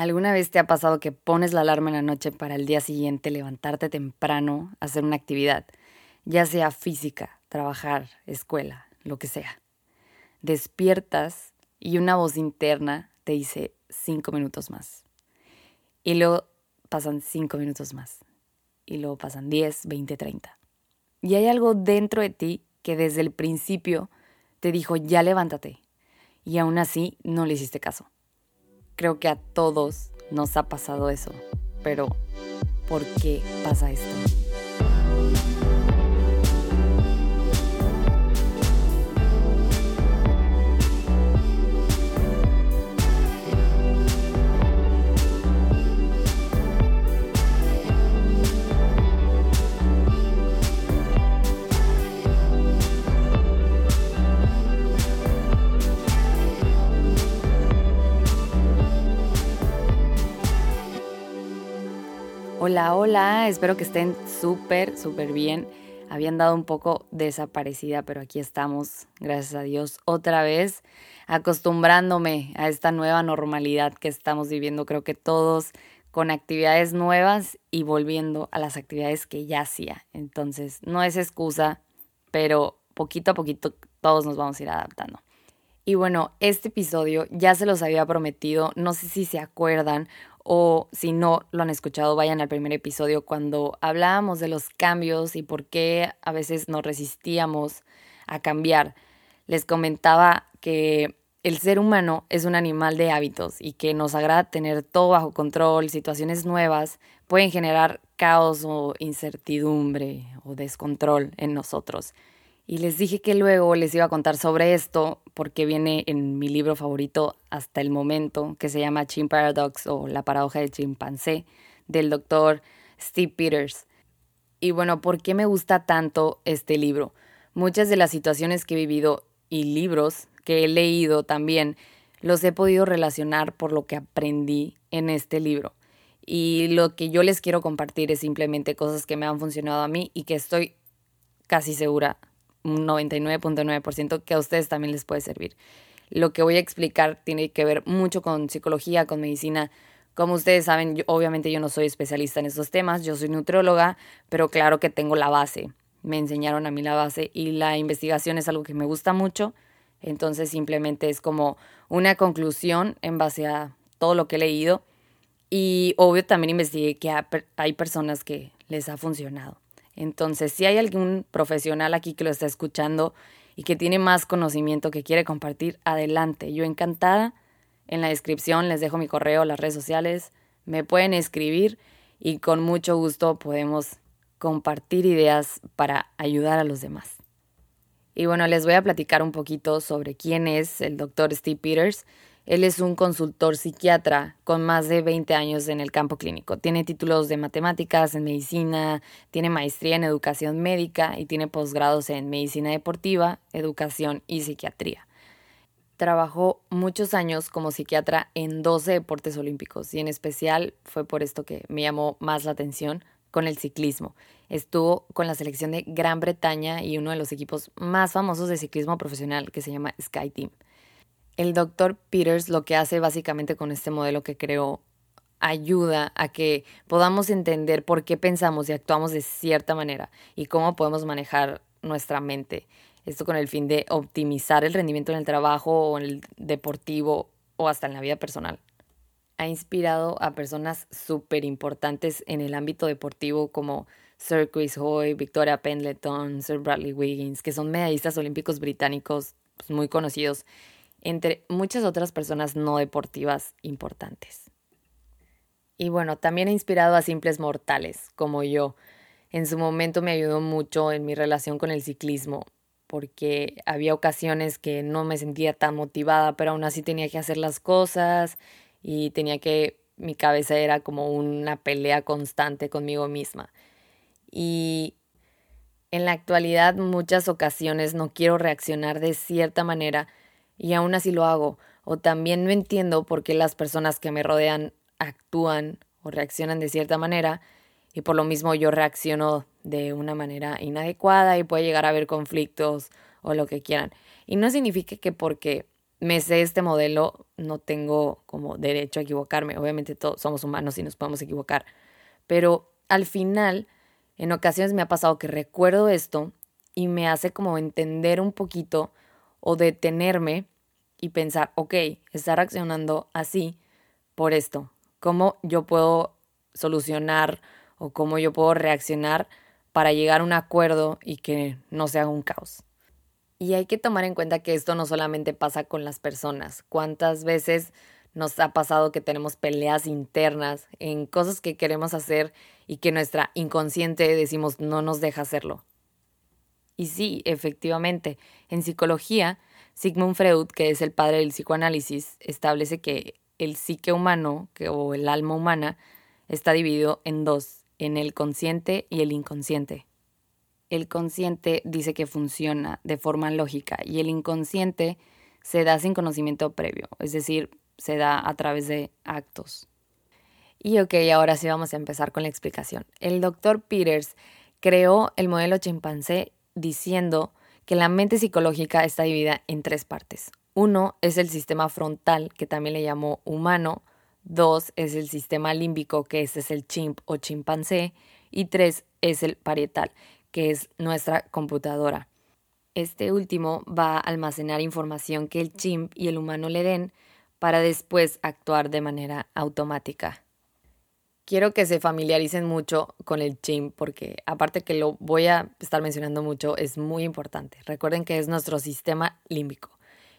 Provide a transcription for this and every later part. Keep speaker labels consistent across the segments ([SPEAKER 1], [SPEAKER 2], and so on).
[SPEAKER 1] ¿Alguna vez te ha pasado que pones la alarma en la noche para el día siguiente levantarte temprano, hacer una actividad, ya sea física, trabajar, escuela, lo que sea? Despiertas y una voz interna te dice cinco minutos más. Y luego pasan cinco minutos más. Y luego pasan diez, veinte, treinta. Y hay algo dentro de ti que desde el principio te dijo, ya levántate. Y aún así no le hiciste caso. Creo que a todos nos ha pasado eso, pero ¿por qué pasa esto? Hola, hola, espero que estén súper, súper bien. Habían dado un poco desaparecida, pero aquí estamos, gracias a Dios, otra vez acostumbrándome a esta nueva normalidad que estamos viviendo. Creo que todos con actividades nuevas y volviendo a las actividades que ya hacía. Entonces, no es excusa, pero poquito a poquito todos nos vamos a ir adaptando. Y bueno, este episodio ya se los había prometido, no sé si se acuerdan o si no lo han escuchado, vayan al primer episodio cuando hablábamos de los cambios y por qué a veces nos resistíamos a cambiar. Les comentaba que el ser humano es un animal de hábitos y que nos agrada tener todo bajo control, situaciones nuevas pueden generar caos o incertidumbre o descontrol en nosotros. Y les dije que luego les iba a contar sobre esto porque viene en mi libro favorito hasta el momento, que se llama Chim Paradox o La paradoja del chimpancé, del doctor Steve Peters. Y bueno, ¿por qué me gusta tanto este libro? Muchas de las situaciones que he vivido y libros que he leído también los he podido relacionar por lo que aprendí en este libro. Y lo que yo les quiero compartir es simplemente cosas que me han funcionado a mí y que estoy casi segura un 99.9% que a ustedes también les puede servir. Lo que voy a explicar tiene que ver mucho con psicología, con medicina. Como ustedes saben, obviamente yo no soy especialista en estos temas, yo soy nutrióloga, pero claro que tengo la base. Me enseñaron a mí la base y la investigación es algo que me gusta mucho. Entonces simplemente es como una conclusión en base a todo lo que he leído. Y obvio también investigué que hay personas que les ha funcionado. Entonces, si hay algún profesional aquí que lo está escuchando y que tiene más conocimiento que quiere compartir, adelante. Yo encantada. En la descripción les dejo mi correo, las redes sociales. Me pueden escribir y con mucho gusto podemos compartir ideas para ayudar a los demás. Y bueno, les voy a platicar un poquito sobre quién es el doctor Steve Peters. Él es un consultor psiquiatra con más de 20 años en el campo clínico. Tiene títulos de matemáticas, en medicina, tiene maestría en educación médica y tiene posgrados en medicina deportiva, educación y psiquiatría. Trabajó muchos años como psiquiatra en 12 deportes olímpicos y en especial fue por esto que me llamó más la atención con el ciclismo. Estuvo con la selección de Gran Bretaña y uno de los equipos más famosos de ciclismo profesional que se llama Sky Team. El doctor Peters lo que hace básicamente con este modelo que creó ayuda a que podamos entender por qué pensamos y actuamos de cierta manera y cómo podemos manejar nuestra mente. Esto con el fin de optimizar el rendimiento en el trabajo o en el deportivo o hasta en la vida personal. Ha inspirado a personas súper importantes en el ámbito deportivo como Sir Chris Hoy, Victoria Pendleton, Sir Bradley Wiggins, que son medallistas olímpicos británicos pues, muy conocidos entre muchas otras personas no deportivas importantes. Y bueno, también ha inspirado a simples mortales como yo. En su momento me ayudó mucho en mi relación con el ciclismo, porque había ocasiones que no me sentía tan motivada, pero aún así tenía que hacer las cosas y tenía que, mi cabeza era como una pelea constante conmigo misma. Y en la actualidad muchas ocasiones no quiero reaccionar de cierta manera y aún así lo hago. O también no entiendo por qué las personas que me rodean actúan o reaccionan de cierta manera y por lo mismo yo reacciono de una manera inadecuada y puede llegar a haber conflictos o lo que quieran. Y no significa que porque me sé este modelo, no tengo como derecho a equivocarme. Obviamente todos somos humanos y nos podemos equivocar. Pero al final, en ocasiones me ha pasado que recuerdo esto y me hace como entender un poquito o detenerme y pensar, ok, está reaccionando así por esto. ¿Cómo yo puedo solucionar o cómo yo puedo reaccionar para llegar a un acuerdo y que no sea un caos? Y hay que tomar en cuenta que esto no solamente pasa con las personas. ¿Cuántas veces nos ha pasado que tenemos peleas internas en cosas que queremos hacer y que nuestra inconsciente decimos no nos deja hacerlo? Y sí, efectivamente, en psicología, Sigmund Freud, que es el padre del psicoanálisis, establece que el psique humano que, o el alma humana está dividido en dos, en el consciente y el inconsciente el consciente dice que funciona de forma lógica y el inconsciente se da sin conocimiento previo, es decir, se da a través de actos. Y ok, ahora sí vamos a empezar con la explicación. El doctor Peters creó el modelo chimpancé diciendo que la mente psicológica está dividida en tres partes. Uno es el sistema frontal, que también le llamó humano. Dos es el sistema límbico, que este es el chimp o chimpancé. Y tres es el parietal, que es nuestra computadora. Este último va a almacenar información que el chimp y el humano le den para después actuar de manera automática. Quiero que se familiaricen mucho con el chimp porque aparte que lo voy a estar mencionando mucho, es muy importante. Recuerden que es nuestro sistema límbico.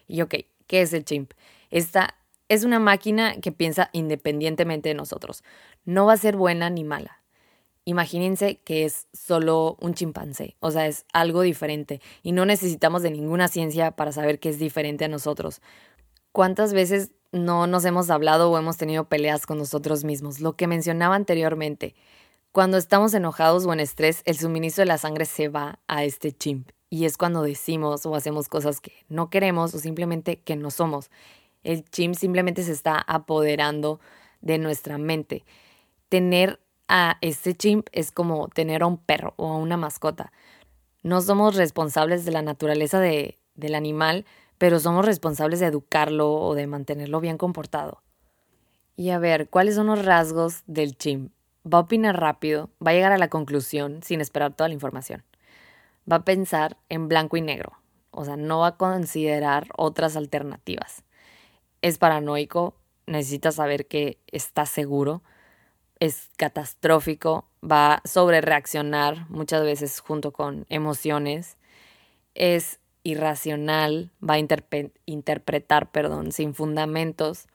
[SPEAKER 1] Y ok, ¿qué es el chimp? Esta es una máquina que piensa independientemente de nosotros. No va a ser buena ni mala imagínense que es solo un chimpancé, o sea, es algo diferente y no necesitamos de ninguna ciencia para saber que es diferente a nosotros. ¿Cuántas veces no nos hemos hablado o hemos tenido peleas con nosotros mismos? Lo que mencionaba anteriormente, cuando estamos enojados o en estrés, el suministro de la sangre se va a este chimp y es cuando decimos o hacemos cosas que no queremos o simplemente que no somos. El chimp simplemente se está apoderando de nuestra mente. Tener a este chimp es como tener a un perro o a una mascota. No somos responsables de la naturaleza de, del animal, pero somos responsables de educarlo o de mantenerlo bien comportado. Y a ver, ¿cuáles son los rasgos del chimp? Va a opinar rápido, va a llegar a la conclusión sin esperar toda la información. Va a pensar en blanco y negro, o sea, no va a considerar otras alternativas. Es paranoico, necesita saber que está seguro, es catastrófico, va a sobrereaccionar muchas veces junto con emociones, es irracional, va a interpretar perdón, sin fundamentos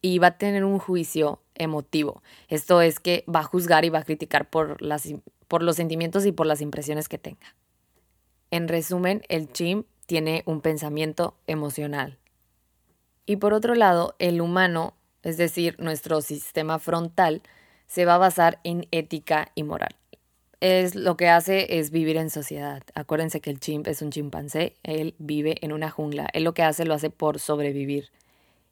[SPEAKER 1] y va a tener un juicio emotivo. Esto es que va a juzgar y va a criticar por, las, por los sentimientos y por las impresiones que tenga. En resumen, el chim tiene un pensamiento emocional. Y por otro lado, el humano, es decir, nuestro sistema frontal, se va a basar en ética y moral. Es, lo que hace es vivir en sociedad. Acuérdense que el chimp es un chimpancé, él vive en una jungla. Él lo que hace lo hace por sobrevivir.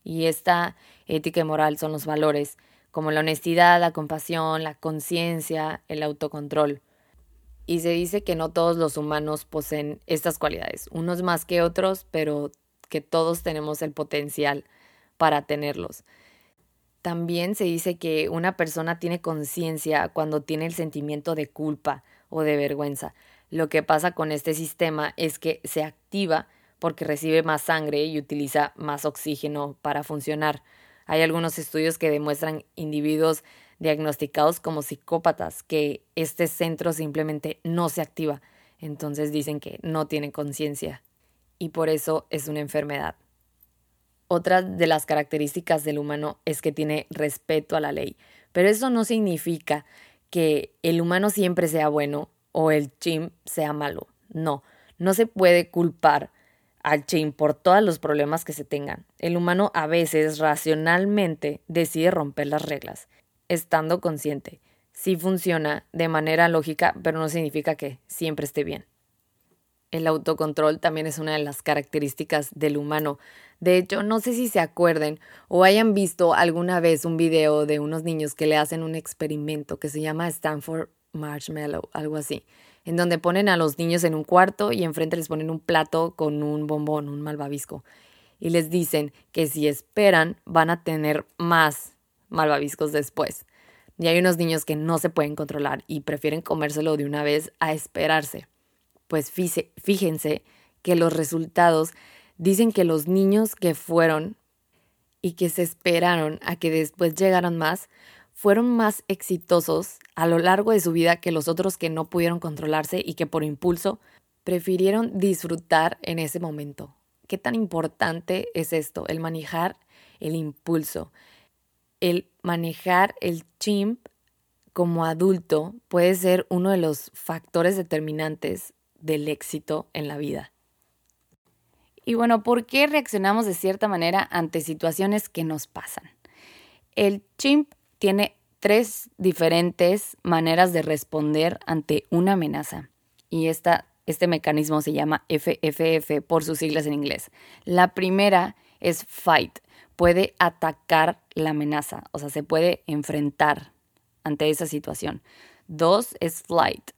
[SPEAKER 1] Y esta ética y moral son los valores, como la honestidad, la compasión, la conciencia, el autocontrol. Y se dice que no todos los humanos poseen estas cualidades, unos más que otros, pero que todos tenemos el potencial para tenerlos. También se dice que una persona tiene conciencia cuando tiene el sentimiento de culpa o de vergüenza. Lo que pasa con este sistema es que se activa porque recibe más sangre y utiliza más oxígeno para funcionar. Hay algunos estudios que demuestran individuos diagnosticados como psicópatas que este centro simplemente no se activa. Entonces dicen que no tienen conciencia y por eso es una enfermedad. Otra de las características del humano es que tiene respeto a la ley, pero eso no significa que el humano siempre sea bueno o el chim sea malo. No, no se puede culpar al chim por todos los problemas que se tengan. El humano a veces racionalmente decide romper las reglas, estando consciente. Sí funciona de manera lógica, pero no significa que siempre esté bien. El autocontrol también es una de las características del humano. De hecho, no sé si se acuerden o hayan visto alguna vez un video de unos niños que le hacen un experimento que se llama Stanford Marshmallow, algo así, en donde ponen a los niños en un cuarto y enfrente les ponen un plato con un bombón, un malvavisco. y les dicen que si esperan van a tener más malvaviscos después. Y hay unos niños que no se pueden controlar y prefieren comérselo de una vez a esperarse. Pues fíjense que los resultados dicen que los niños que fueron y que se esperaron a que después llegaran más, fueron más exitosos a lo largo de su vida que los otros que no pudieron controlarse y que por impulso prefirieron disfrutar en ese momento. ¿Qué tan importante es esto? El manejar el impulso. El manejar el chimp como adulto puede ser uno de los factores determinantes del éxito en la vida. Y bueno, ¿por qué reaccionamos de cierta manera ante situaciones que nos pasan? El chimp tiene tres diferentes maneras de responder ante una amenaza. Y esta, este mecanismo se llama FFF por sus siglas en inglés. La primera es fight. Puede atacar la amenaza, o sea, se puede enfrentar ante esa situación. Dos es flight,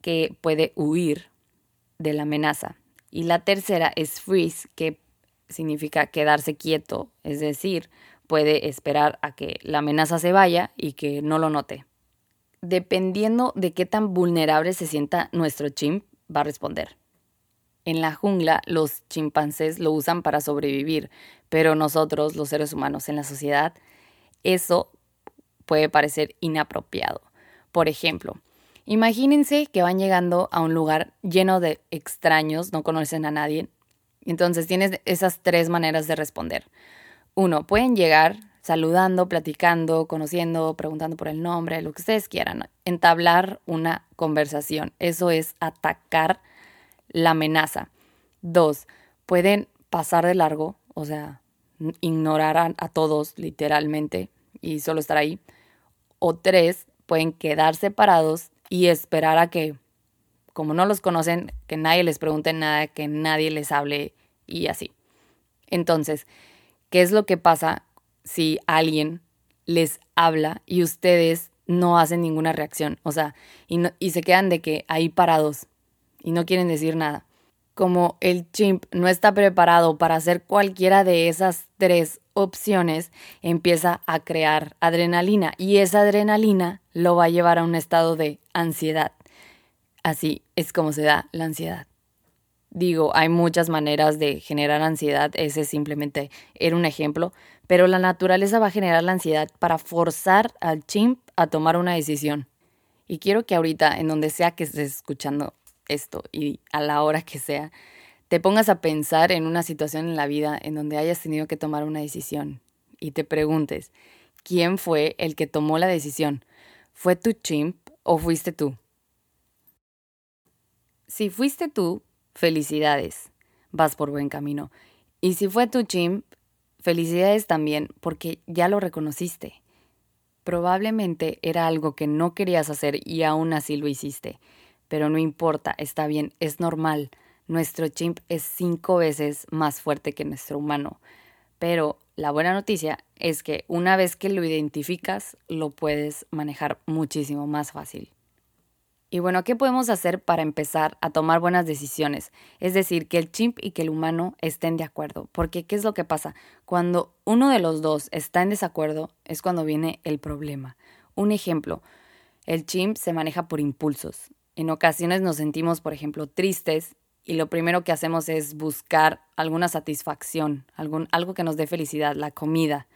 [SPEAKER 1] que puede huir de la amenaza. Y la tercera es freeze, que significa quedarse quieto, es decir, puede esperar a que la amenaza se vaya y que no lo note. Dependiendo de qué tan vulnerable se sienta nuestro chimp, va a responder. En la jungla los chimpancés lo usan para sobrevivir, pero nosotros, los seres humanos en la sociedad, eso puede parecer inapropiado. Por ejemplo, Imagínense que van llegando a un lugar lleno de extraños, no conocen a nadie. Entonces tienes esas tres maneras de responder. Uno, pueden llegar saludando, platicando, conociendo, preguntando por el nombre, lo que ustedes quieran, entablar una conversación. Eso es atacar la amenaza. Dos, pueden pasar de largo, o sea, ignorar a, todos literalmente y solo estar ahí. O tres, pueden quedar separados y esperar a que, como no los conocen, que nadie les pregunte nada, que nadie les hable y así. Entonces, ¿qué es lo que pasa si alguien les habla y ustedes no hacen ninguna reacción? O sea, y, y se quedan de que ahí parados y no quieren decir nada. Como el chimp no está preparado para hacer cualquiera de esas tres opciones, empieza a crear adrenalina y esa adrenalina lo va a llevar a un estado de ansiedad. Así es como se da la ansiedad. Digo, hay muchas maneras de generar ansiedad, ese simplemente era un ejemplo, pero la naturaleza va a generar la ansiedad para forzar al chimp a tomar una decisión. Y quiero que ahorita, en donde sea que estés escuchando esto y a la hora que sea, te pongas a pensar en una situación en la vida en donde hayas tenido que tomar una decisión y te preguntes, ¿quién fue el que tomó la decisión? ¿Fue tu chimp o fuiste tú? Si fuiste tú, felicidades, vas por buen camino. Y si fue tu chimp, felicidades también porque ya lo reconociste. Probablemente era algo que no querías hacer y aún así lo hiciste. Pero no importa, está bien, es normal nuestro chimp es cinco veces más fuerte que nuestro humano. Pero la buena noticia es que una vez que lo identificas, lo puedes manejar muchísimo más fácil. Y bueno, ¿qué podemos hacer para empezar a tomar buenas decisiones? Es decir, que el chimp y que el humano estén de acuerdo. Porque, ¿qué es lo que pasa? Cuando uno de los dos está en desacuerdo, es cuando viene el problema. Un ejemplo, el chimp se maneja por impulsos. En ocasiones nos sentimos, por ejemplo, tristes y lo primero que hacemos es buscar alguna satisfacción, algún, algo que nos dé felicidad, la comida.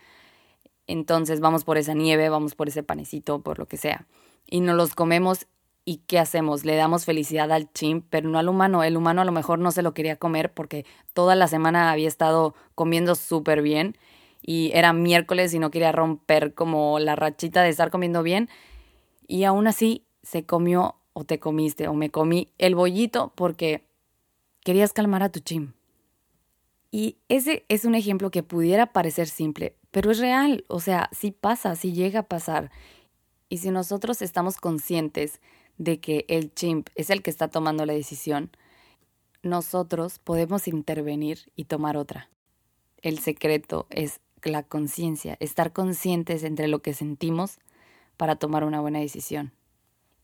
[SPEAKER 1] Entonces vamos por esa nieve, vamos por ese panecito, por lo que sea. Y nos los comemos y ¿qué hacemos? Le damos felicidad al chimp, pero no al humano. El humano a lo mejor no se lo quería comer porque toda la semana había estado comiendo súper bien y era miércoles y no quería romper como la rachita de estar comiendo bien. Y aún así se comió o te comiste o me comí el bollito porque Querías calmar a tu chim. Y ese es un ejemplo que pudiera parecer simple, pero es real, o sea, sí pasa, sí llega a pasar. Y si nosotros estamos conscientes de que el chimp es el que está tomando la decisión, nosotros podemos intervenir y tomar otra. El secreto es la conciencia, estar conscientes entre lo que sentimos para tomar una buena decisión.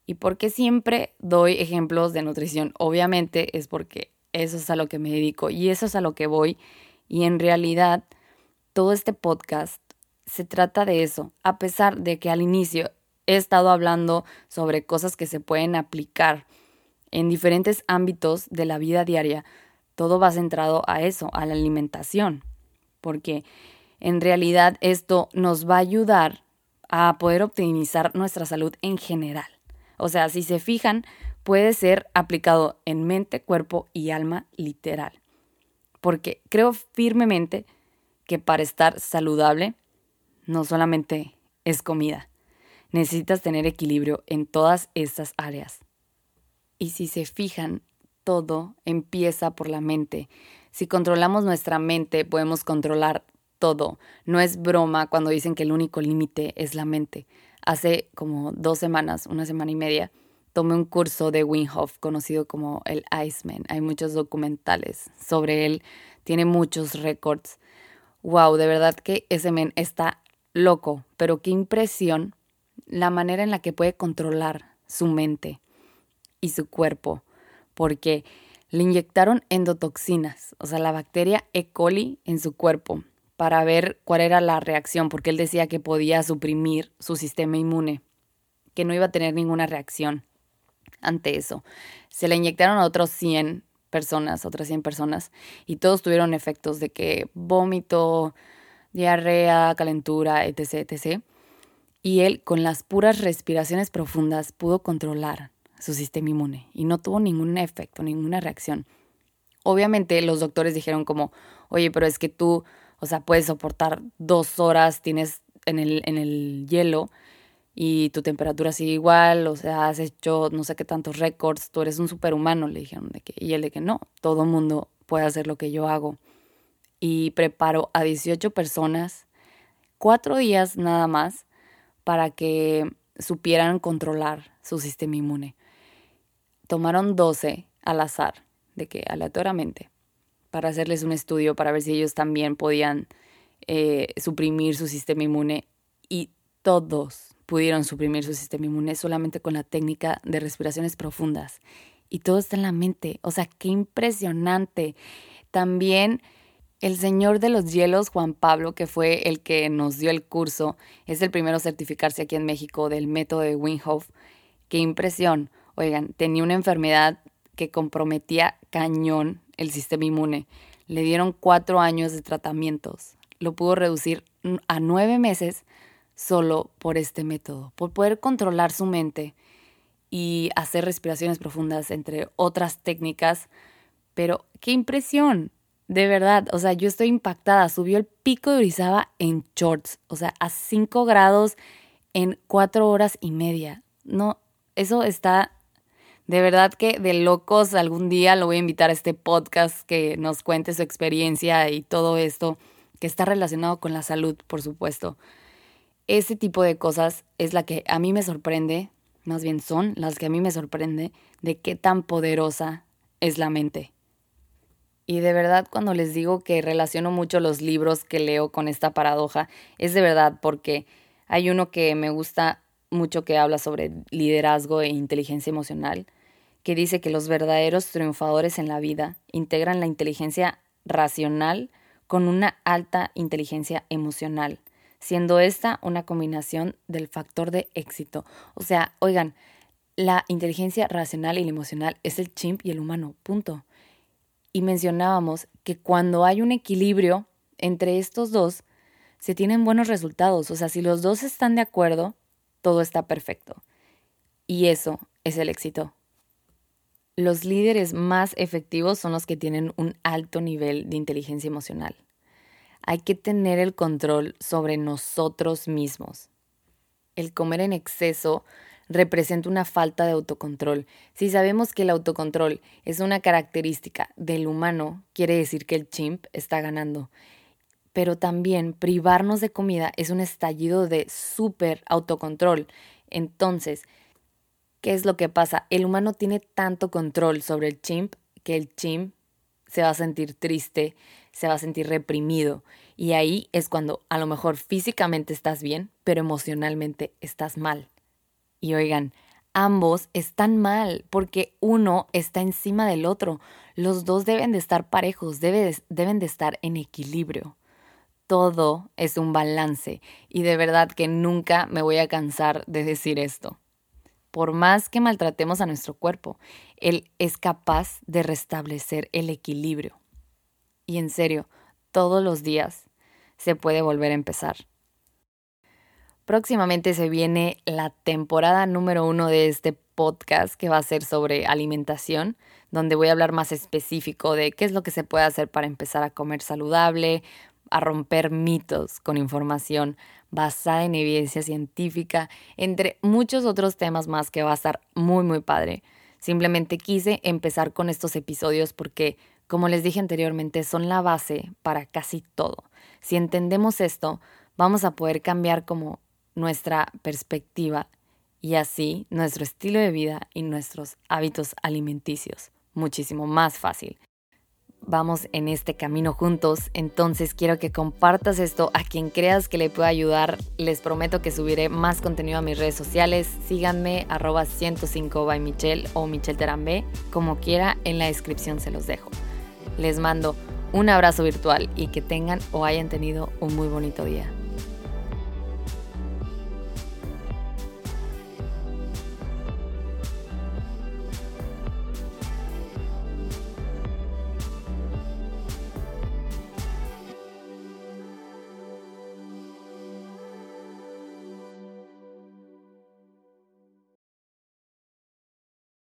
[SPEAKER 1] ¿Y por qué siempre doy ejemplos de nutrición? Obviamente es porque eso es a lo que me dedico y eso es a lo que voy Y en realidad, todo este podcast se trata de eso, a pesar de que al inicio he estado hablando sobre cosas que se pueden aplicar en diferentes ámbitos de la vida diaria, todo va centrado a eso, a la alimentación, porque en realidad esto nos va a ayudar a poder optimizar nuestra salud en general. O sea, si se fijan, puede ser aplicado en mente, cuerpo y alma literal. Porque creo firmemente que para estar saludable no solamente es comida, necesitas tener equilibrio en todas estas áreas. Y si se fijan, todo empieza por la mente. Si controlamos nuestra mente, podemos controlar todo. No es broma cuando dicen que el único límite es la mente. Hace como dos semanas, una semana y media, tomé un curso de Wim conocido como el Iceman. Hay muchos documentales sobre él, tiene muchos récords. Wow, de verdad que ese men está loco, pero qué impresión la manera en la que puede controlar su mente y su cuerpo, porque le inyectaron endotoxinas, o sea, la bacteria E. coli en su cuerpo, para ver cuál era la reacción, porque él decía que podía suprimir su sistema inmune, que no iba a tener ninguna reacción ante eso. Se le inyectaron a otros 100 personas, otras 100 personas, y todos tuvieron efectos de que vómito, diarrea, calentura, etc., etc. Y él, con las puras respiraciones profundas, pudo controlar su sistema inmune y no tuvo ningún efecto, ninguna reacción. Obviamente los doctores dijeron como, oye, pero es que tú, o sea, puedes soportar dos horas, tienes en el, en el hielo y tu temperatura sigue igual, o sea, has hecho no sé qué tantos récords, tú eres un superhumano, le dijeron. De que, y él de que no, todo mundo puede hacer lo que yo hago. Y preparó a 18 personas, cuatro días nada más, para que supieran controlar su sistema inmune. Tomaron 12 al azar, de que aleatoriamente, para hacerles un estudio para ver si ellos también podían eh, suprimir su sistema inmune y todos pudieron suprimir su sistema inmune solamente con la técnica de respiraciones profundas. Y todo está en la mente. O sea, qué impresionante. También el señor de los hielos, Juan Pablo, que fue el que nos dio el curso, es el primero a certificarse aquí en México del método de Wim Hof. Qué impresión. Oigan, tenía una enfermedad que comprometía cañón el sistema inmune. Le dieron cuatro años de tratamientos. Lo pudo reducir a nueve meses solo por este método, por poder controlar su mente y hacer respiraciones profundas, entre otras técnicas. Pero qué impresión, de verdad, o sea, yo estoy impactada. Subió el pico de Orizaba en shorts, o sea, a 5 grados en 4 horas y media. No, eso está de verdad que de locos. Algún día lo voy a invitar a este podcast que nos cuente su experiencia y todo esto que está relacionado con la salud, por supuesto ese tipo de cosas es la que a mí me sorprende, más bien son las que a mí me sorprende de qué tan poderosa es la mente. Y de verdad cuando les digo que relaciono mucho los libros que leo con esta paradoja, es de verdad porque hay uno que me gusta mucho que habla sobre liderazgo e inteligencia emocional, que dice que los verdaderos triunfadores en la vida integran la inteligencia racional con una alta inteligencia emocional siendo esta una combinación del factor de éxito. O sea, oigan, la inteligencia racional y la emocional es el chimp y el humano, punto. Y mencionábamos que cuando hay un equilibrio entre estos dos, se tienen buenos resultados. O sea, si los dos están de acuerdo, todo está perfecto. Y eso es el éxito. Los líderes más efectivos son los que tienen un alto nivel de inteligencia emocional hay que tener el control sobre nosotros mismos. El comer en exceso representa una falta de autocontrol. Si sabemos que el autocontrol es una característica del humano, quiere decir que el chimp está ganando. Pero también privarnos de comida es un estallido de súper autocontrol. Entonces, ¿qué es lo que pasa? El humano tiene tanto control sobre el chimp que el chimp se va a sentir triste, se va a sentir reprimido. Y ahí es cuando a lo mejor físicamente estás bien, pero emocionalmente estás mal. Y oigan, ambos están mal porque uno está encima del otro. Los dos deben de estar parejos, deben de estar en equilibrio. Todo es un balance y de verdad que nunca me voy a cansar de decir esto. Por más que maltratemos a nuestro cuerpo, él es capaz de restablecer el equilibrio. Y en serio, todos los días se puede volver a empezar. Próximamente se viene la temporada número uno de este podcast que va a ser sobre alimentación, donde voy a hablar más específico de qué es lo que se puede hacer para empezar a comer saludable, a romper mitos con información basada en evidencia científica, entre muchos otros temas más que va a estar muy, muy padre. Simplemente quise empezar con estos episodios porque, como les dije anteriormente, son la base para casi todo. Si entendemos esto, vamos a poder cambiar como nuestra perspectiva y así nuestro estilo de vida y nuestros hábitos alimenticios. Muchísimo más fácil. Vamos en este camino juntos, entonces quiero que compartas esto a quien creas que le pueda ayudar. Les prometo que subiré más contenido a mis redes sociales. Síganme arroba 105 by Michelle o Michelle Terambé, como quiera, en la descripción se los dejo. Les mando un abrazo virtual y que tengan o hayan tenido un muy bonito día.